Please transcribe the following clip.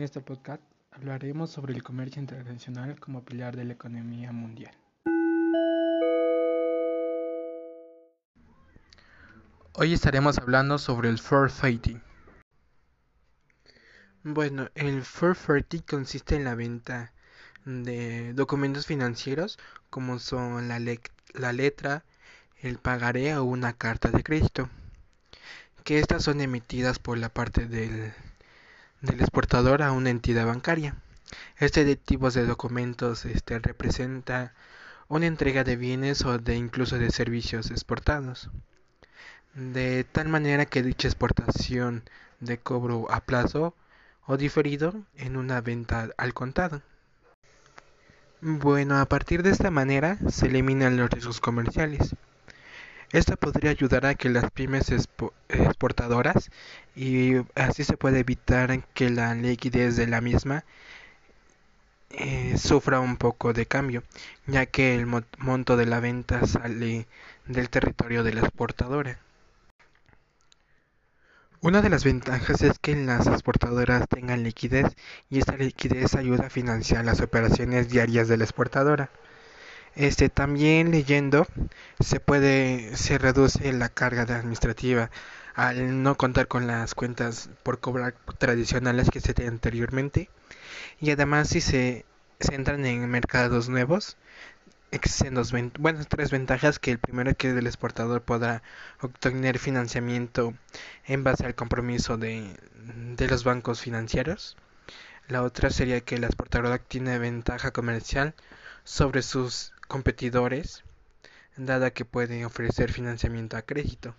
este podcast hablaremos sobre el comercio internacional como pilar de la economía mundial. Hoy estaremos hablando sobre el fair fighting. Bueno, el fair fighting consiste en la venta de documentos financieros como son la, la letra, el pagaré o una carta de crédito, que estas son emitidas por la parte del del exportador a una entidad bancaria. Este tipo de documentos este, representa una entrega de bienes o de incluso de servicios exportados, de tal manera que dicha exportación de cobro a plazo o diferido en una venta al contado. Bueno, a partir de esta manera se eliminan los riesgos comerciales. Esto podría ayudar a que las pymes exportadoras y así se puede evitar que la liquidez de la misma eh, sufra un poco de cambio, ya que el monto de la venta sale del territorio de la exportadora. Una de las ventajas es que las exportadoras tengan liquidez y esta liquidez ayuda a financiar las operaciones diarias de la exportadora. Este también leyendo se puede se reduce la carga administrativa al no contar con las cuentas por cobrar tradicionales que se tenían anteriormente. Y además si se, entran en mercados nuevos existen dos bueno, tres ventajas que el primero es que el exportador podrá obtener financiamiento en base al compromiso de, de los bancos financieros. La otra sería que el exportador tiene ventaja comercial sobre sus competidores, dada que pueden ofrecer financiamiento a crédito.